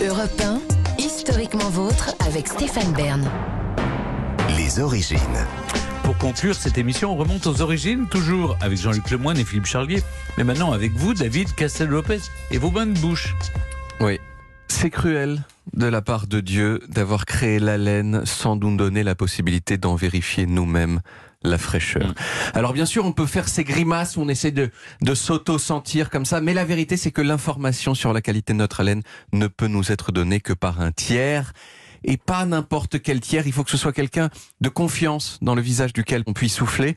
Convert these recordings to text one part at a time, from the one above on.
Europe 1, historiquement vôtre avec Stéphane Bern. Les origines. Pour conclure cette émission, on remonte aux origines, toujours avec Jean-Luc Lemoyne et Philippe Charlier, mais maintenant avec vous, David Castel-Lopez, et vos bains de bouche. Oui, c'est cruel de la part de Dieu d'avoir créé la laine sans nous donner la possibilité d'en vérifier nous-mêmes la fraîcheur. Alors bien sûr, on peut faire ces grimaces, on essaie de, de s'auto-sentir comme ça, mais la vérité c'est que l'information sur la qualité de notre laine ne peut nous être donnée que par un tiers. Et pas n'importe quel tiers, il faut que ce soit quelqu'un de confiance dans le visage duquel on puisse souffler,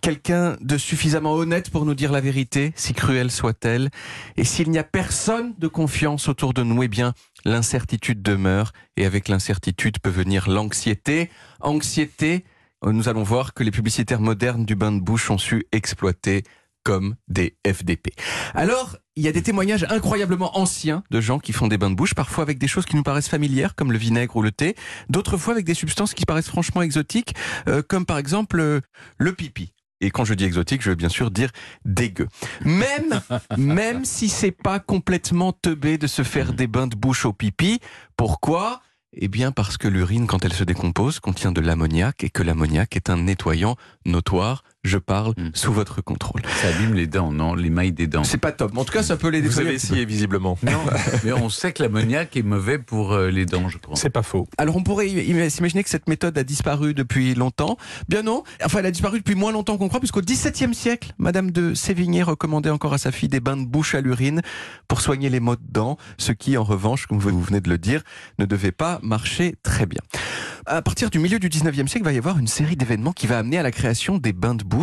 quelqu'un de suffisamment honnête pour nous dire la vérité, si cruelle soit-elle. Et s'il n'y a personne de confiance autour de nous, eh bien, l'incertitude demeure, et avec l'incertitude peut venir l'anxiété. Anxiété, nous allons voir que les publicitaires modernes du bain de bouche ont su exploiter comme des FDP. Alors, il y a des témoignages incroyablement anciens de gens qui font des bains de bouche, parfois avec des choses qui nous paraissent familières, comme le vinaigre ou le thé, d'autres fois avec des substances qui paraissent franchement exotiques, euh, comme par exemple euh, le pipi. Et quand je dis exotique, je veux bien sûr dire dégueu. Même, même si c'est pas complètement teubé de se faire des bains de bouche au pipi. Pourquoi? Eh bien parce que l'urine, quand elle se décompose, contient de l'ammoniac et que l'ammoniac est un nettoyant notoire. Je parle Mm. sous votre contrôle. Ça abîme les dents, non? Les mailles des dents. C'est pas top, en tout cas ça peut les Vous avez essayé visiblement. Non, mais on sait que l'ammoniac est mauvais pour euh, les dents, je crois. C'est pas faux. Alors on pourrait im- s'imaginer que cette méthode a disparu depuis longtemps. Bien non, enfin elle a disparu depuis moins longtemps qu'on croit, puisqu'au XVIIe siècle, Madame de Sévigné recommandait encore à sa fille des bains de bouche à l'urine pour soigner les maux de dents, ce qui en revanche, comme vous venez de le dire, ne devait pas marcher très bien. À partir du milieu du XIXe siècle, il va y avoir une série d'événements qui va amener à la création des bains de bouche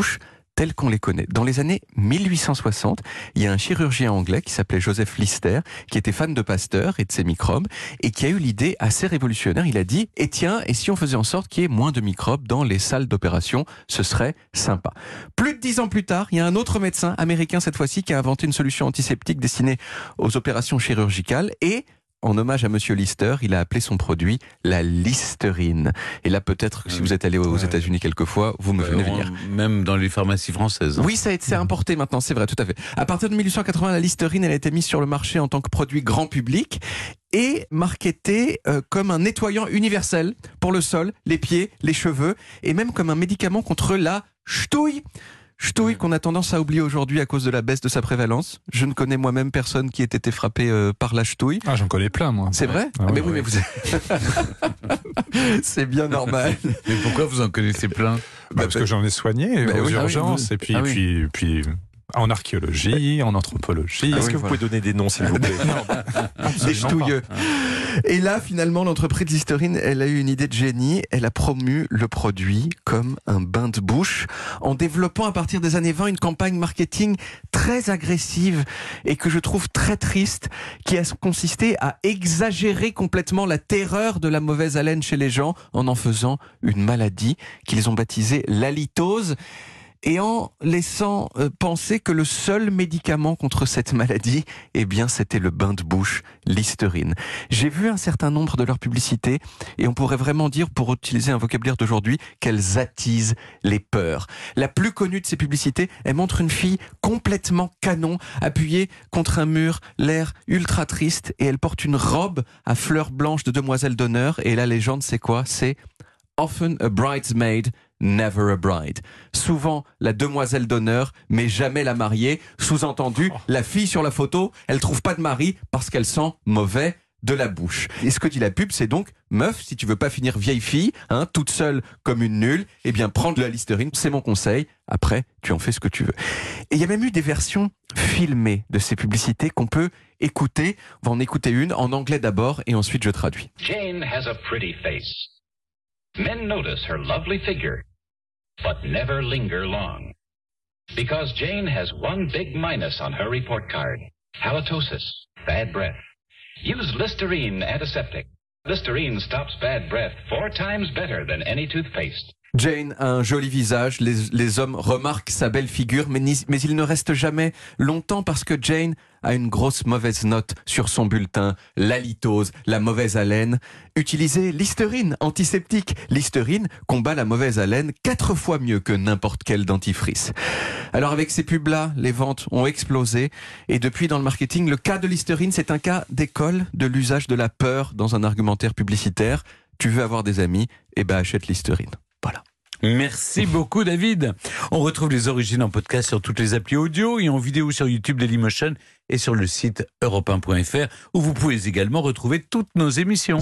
tels qu'on les connaît. Dans les années 1860, il y a un chirurgien anglais qui s'appelait Joseph Lister, qui était fan de Pasteur et de ses microbes, et qui a eu l'idée assez révolutionnaire. Il a dit, et tiens, et si on faisait en sorte qu'il y ait moins de microbes dans les salles d'opération, ce serait sympa. Plus de dix ans plus tard, il y a un autre médecin américain cette fois-ci qui a inventé une solution antiseptique destinée aux opérations chirurgicales et en hommage à Monsieur Lister, il a appelé son produit la Listerine. Et là, peut-être, que si Ah vous êtes allé aux. États-Unis quelquefois, vous me Euh, venez venir. Même dans les pharmacies françaises. Oui, ça a été c'est importé maintenant, c'est vrai, tout à fait. À partir de 1880, la Listerine, elle a été mise sur le marché en tant que produit grand public et marketée euh, comme un nettoyant universel pour le sol, les pieds, les cheveux et même comme un médicament contre la ch'touille. Ch'touille qu'on a tendance à oublier aujourd'hui à cause de la baisse de sa prévalence. Je ne connais moi-même personne qui ait été frappé euh, par la ch'touille. Ah, j'en connais plein, moi. C'est vrai? Ah Mais oui, oui, mais vous C'est bien normal. Mais pourquoi vous en connaissez plein? Bah, parce que j'en ai soigné Bah aux oui. Ah oui, urgences, et puis, ah oui. puis, puis en archéologie, en anthropologie. Ah Est-ce oui, que vous voilà. pouvez donner des noms, s'il vous plaît? Des ch'touilleux. Et là, finalement, l'entreprise Listerine, elle a eu une idée de génie. Elle a promu le produit comme un bain de bouche en développant à partir des années 20 une campagne marketing très agressive et que je trouve très triste qui a consisté à exagérer complètement la terreur de la mauvaise haleine chez les gens en en faisant une maladie qu'ils ont baptisée l'halitose et en laissant euh, penser que le seul médicament contre cette maladie, eh bien, c'était le bain de bouche Listerine. J'ai vu un certain nombre de leurs publicités et on pourrait vraiment dire, pour utiliser un vocabulaire d'aujourd'hui, qu'elles attisent les peurs. La plus connue de ces publicités, elle montre une fille complètement canon, appuyée contre un mur, l'air ultra triste et elle porte une robe à fleurs blanches de demoiselle d'honneur et la légende, c'est quoi? C'est Often a bridesmaid, never a bride. Souvent la demoiselle d'honneur, mais jamais la mariée. Sous-entendu, la fille sur la photo, elle trouve pas de mari parce qu'elle sent mauvais de la bouche. Et ce que dit la pub, c'est donc, meuf, si tu veux pas finir vieille fille, hein, toute seule comme une nulle, eh bien, prends de la listerine, c'est mon conseil. Après, tu en fais ce que tu veux. Et il y a même eu des versions filmées de ces publicités qu'on peut écouter. On va en écouter une en anglais d'abord et ensuite je traduis. Jane has a pretty face. Men notice her lovely figure, but never linger long. Because Jane has one big minus on her report card halitosis, bad breath. Use Listerine antiseptic. Listerine stops bad breath four times better than any toothpaste. Jane a un joli visage, les, hommes remarquent sa belle figure, mais, il ne reste jamais longtemps parce que Jane a une grosse mauvaise note sur son bulletin, l'halitose, la mauvaise haleine. Utilisez Listerine, antiseptique. Listerine combat la mauvaise haleine quatre fois mieux que n'importe quel dentifrice. Alors avec ces pubs-là, les ventes ont explosé et depuis dans le marketing, le cas de Listerine, c'est un cas d'école de l'usage de la peur dans un argumentaire publicitaire. Tu veux avoir des amis, eh ben achète Listerine. Voilà. Merci beaucoup David. On retrouve les origines en podcast sur toutes les applis audio et en vidéo sur YouTube Dailymotion et sur le site europe1.fr où vous pouvez également retrouver toutes nos émissions.